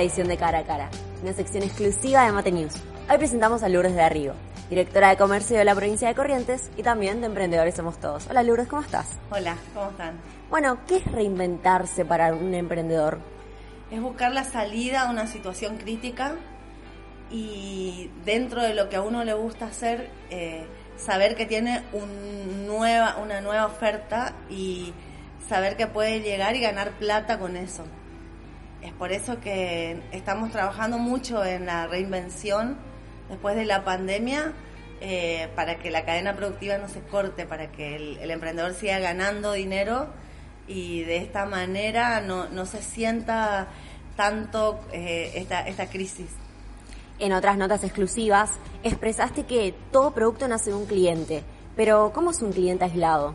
otra edición de Cara a Cara, una sección exclusiva de Mate News. Hoy presentamos a Lourdes de Arrigo, directora de comercio de la provincia de Corrientes y también de Emprendedores Somos Todos. Hola Lourdes, ¿cómo estás? Hola, ¿cómo están? Bueno, ¿qué es reinventarse para un emprendedor? Es buscar la salida a una situación crítica y dentro de lo que a uno le gusta hacer, eh, saber que tiene un nueva, una nueva oferta y saber que puede llegar y ganar plata con eso. Es por eso que estamos trabajando mucho en la reinvención después de la pandemia eh, para que la cadena productiva no se corte, para que el, emprendedor siga ganando dinero y de esta manera no, no se sienta tanto eh, esta, esta crisis. En otras notas exclusivas expresaste que todo producto nace de un cliente, pero ¿cómo es un cliente aislado?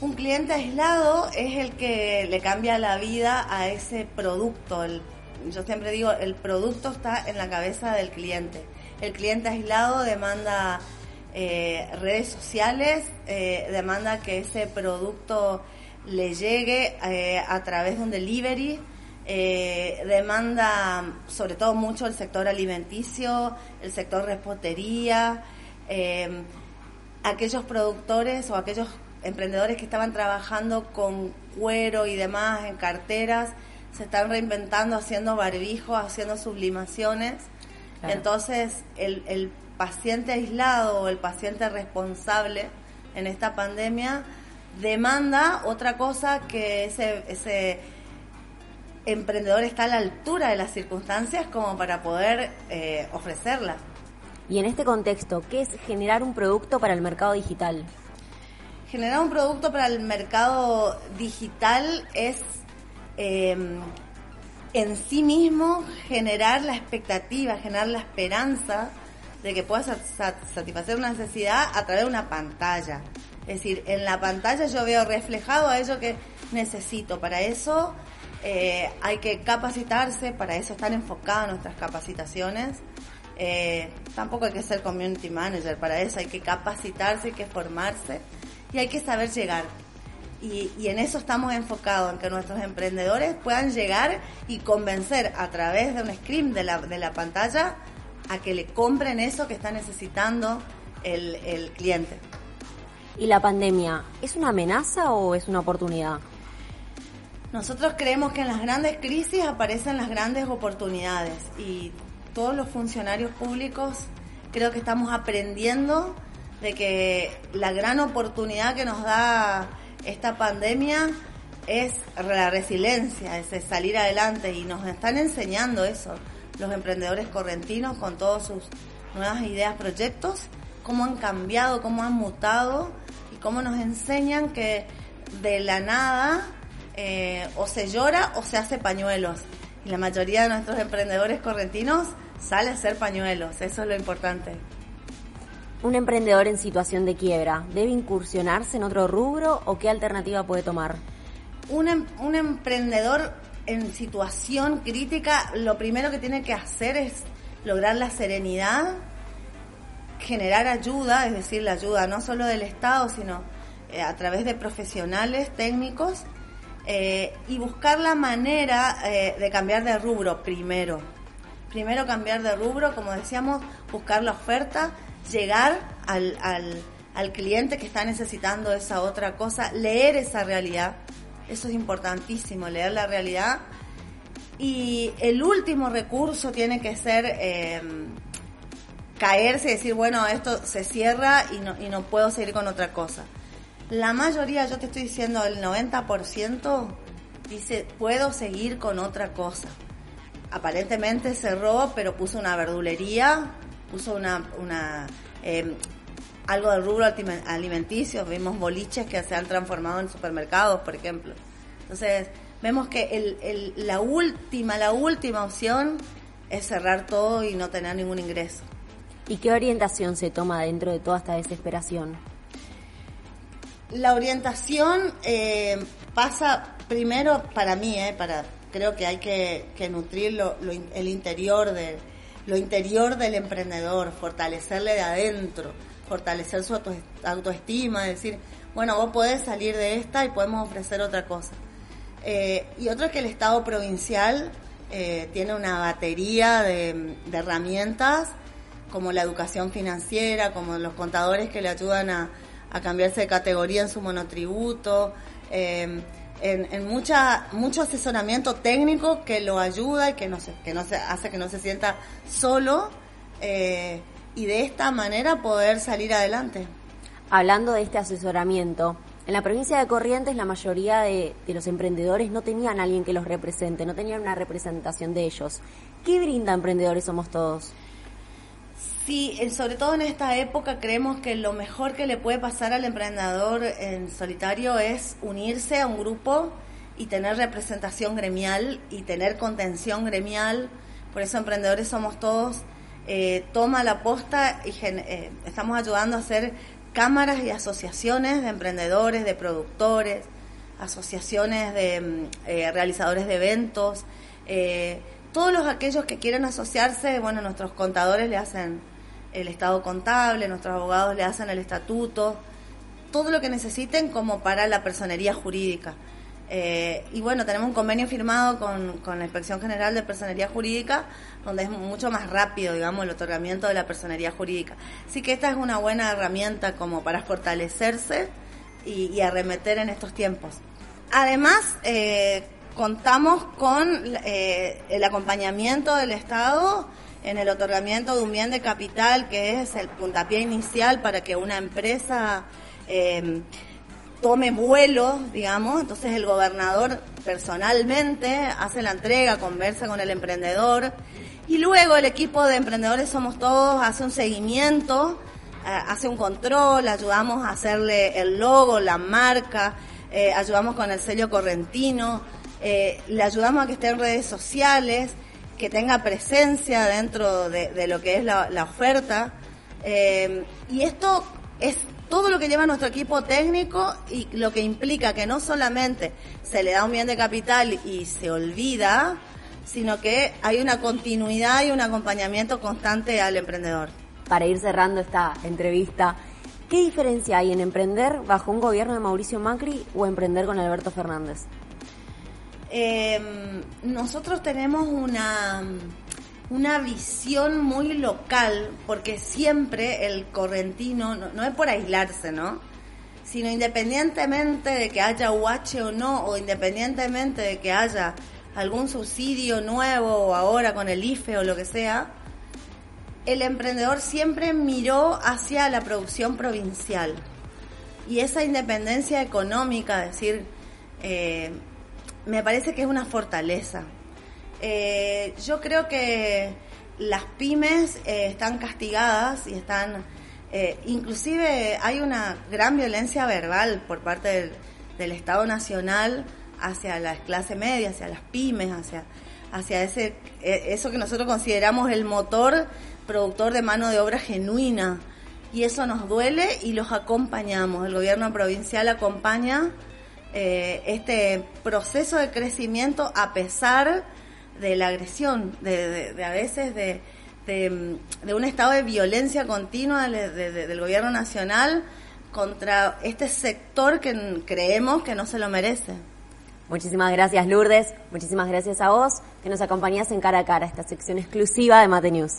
Un cliente aislado es el que le cambia la vida a ese producto. yo siempre digo, el producto está en la cabeza del cliente. El cliente aislado demanda eh, redes sociales, eh, demanda que ese producto le llegue eh, a través de un delivery, demanda sobre todo mucho el sector alimenticio, el sector repostería, aquellos productores o aquellos emprendedores que estaban trabajando con cuero y demás en carteras, se están reinventando haciendo barbijos, haciendo sublimaciones. Entonces, el, el paciente aislado o el paciente responsable en esta pandemia demanda otra cosa que ese, ese emprendedor está a la altura de las circunstancias como para poder eh, ofrecerla. Y en este contexto, ¿qué es generar un producto para el mercado digital? Generar un producto para el mercado digital es em, en sí mismo generar la expectativa, generar la esperanza de que puedas satisfacer una necesidad a través de una pantalla. Es decir, en la pantalla yo veo reflejado a ello que necesito. Para eso eh, hay que capacitarse, para eso están enfocadas nuestras capacitaciones. Eh, tampoco hay que ser community manager, para eso hay que capacitarse, hay que formarse y hay que saber llegar. Y, en eso estamos enfocados, en que nuestros emprendedores puedan llegar y convencer a través de un screen de la, de la pantalla a que le compren eso que está necesitando el, el cliente. ¿Y la pandemia es una amenaza o es una oportunidad? Nosotros creemos que en las grandes crisis aparecen las grandes oportunidades y todos los funcionarios públicos creo que estamos aprendiendo de que la gran oportunidad que nos da esta pandemia es la resiliencia, es salir adelante y nos están enseñando eso los emprendedores correntinos con todas sus nuevas ideas, proyectos, cómo han cambiado, cómo han mutado y cómo nos enseñan que de la nada eh, o se llora o se hace pañuelos. Y la mayoría de nuestros emprendedores correntinos sale a hacer pañuelos, eso es lo importante. ¿Un emprendedor en situación de quiebra debe incursionarse en otro rubro o qué alternativa puede tomar? Un, em, un emprendedor en situación crítica, lo primero que tiene que hacer es lograr la serenidad, generar ayuda, es decir, la ayuda no solo del Estado, sino eh, a través de profesionales técnicos, eh, y buscar la manera eh, de cambiar de rubro primero. Primero cambiar de rubro, como decíamos, buscar la oferta llegar al, al, cliente que está necesitando esa otra cosa, leer esa realidad. Eso es importantísimo, leer la realidad. Y el último recurso tiene que ser eh, caerse y decir, bueno, esto se cierra y no, y no puedo seguir con otra cosa. la mayoría, yo te estoy diciendo, el 90% dice, puedo seguir con otra cosa. Aparentemente cerró, pero puso una verdulería, puso una, una em, algo del rubro alimenticio, vimos boliches que se han transformado en supermercados, por ejemplo. Entonces, vemos que el, la última, la última opción es cerrar todo y no tener ningún ingreso. ¿Y qué orientación se toma dentro de toda esta desesperación? La orientación eh, pasa primero para mí, eh, para creo que hay que, nutrir el interior de lo interior del emprendedor, fortalecerle de adentro, fortalecer su autoestima, decir, bueno, vos podés salir de esta y podemos ofrecer otra cosa. Eh, y otro es que el Estado provincial eh, tiene una batería de, herramientas como la educación financiera, como los contadores que le ayudan a, cambiarse de categoría en su monotributo, eh, en, mucha, mucho asesoramiento técnico que lo ayuda y que no se, que no se hace que no se sienta solo eh, y de esta manera poder salir adelante. Hablando de este asesoramiento, en la provincia de Corrientes la mayoría de, los emprendedores no tenían a alguien que los represente, no tenían una representación de ellos. ¿Qué brinda Emprendedores Somos Todos? Sí, sobre todo en esta época creemos que lo mejor que le puede pasar al emprendedor en solitario es unirse a un grupo y tener representación gremial y tener contención gremial. Por eso Emprendedores Somos Todos eh, toma la posta y eh, estamos ayudando a hacer cámaras y asociaciones de emprendedores, de productores, asociaciones de mm, eh, realizadores de eventos, eh, todos los aquellos que quieran asociarse, bueno, nuestros contadores le hacen el estado contable, nuestros abogados le hacen el estatuto, todo lo que necesiten como para la personería jurídica. Eh, y bueno, tenemos un convenio firmado con, con, la Inspección General de Personería Jurídica, donde es mucho más rápido, digamos, el otorgamiento de la personería jurídica. Así que esta es una buena herramienta como para fortalecerse y, arremeter en estos tiempos. Además, eh, contamos con eh, el acompañamiento del Estado en el otorgamiento de un bien de capital que es el puntapié inicial para que una empresa tome vuelo, digamos, entonces el gobernador personalmente hace la entrega, conversa con el emprendedor y luego el equipo de emprendedores somos todos, hace un seguimiento, eh, hace un control, ayudamos a hacerle el logo, la marca, eh, ayudamos con el sello correntino, eh, le ayudamos a que esté en redes sociales, que tenga presencia dentro de, lo que es la, la oferta. y esto es todo lo que lleva nuestro equipo técnico y lo que implica que no solamente se le da un bien de capital y se olvida, sino que hay una continuidad y un acompañamiento constante al emprendedor. Para ir cerrando esta entrevista, ¿qué diferencia hay en emprender bajo un gobierno de Mauricio Macri o emprender con Alberto Fernández? Em, nosotros tenemos una una visión muy local, porque siempre el correntino, no, es por aislarse, ¿no? Sino independientemente de que haya UH o no, o independientemente de que haya algún subsidio nuevo o ahora con el IFE o lo que sea, el emprendedor siempre miró hacia la producción provincial. Y esa independencia económica, es decir, eh, me parece que es una fortaleza. Eh, yo creo que las pymes eh, están castigadas y están, eh, inclusive hay una gran violencia verbal por parte del, Estado Nacional hacia la clase media, hacia las pymes, hacia, hacia ese, eso que nosotros consideramos el motor productor de mano de obra genuina. Y eso nos duele y los acompañamos. El gobierno provincial acompaña este proceso de crecimiento a pesar de la agresión, de, a veces de, de, un estado de violencia continua del gobierno nacional contra este sector que creemos que no se lo merece. Muchísimas gracias Lourdes, muchísimas gracias a vos que nos acompañás en cara a cara, esta sección exclusiva de Mate News.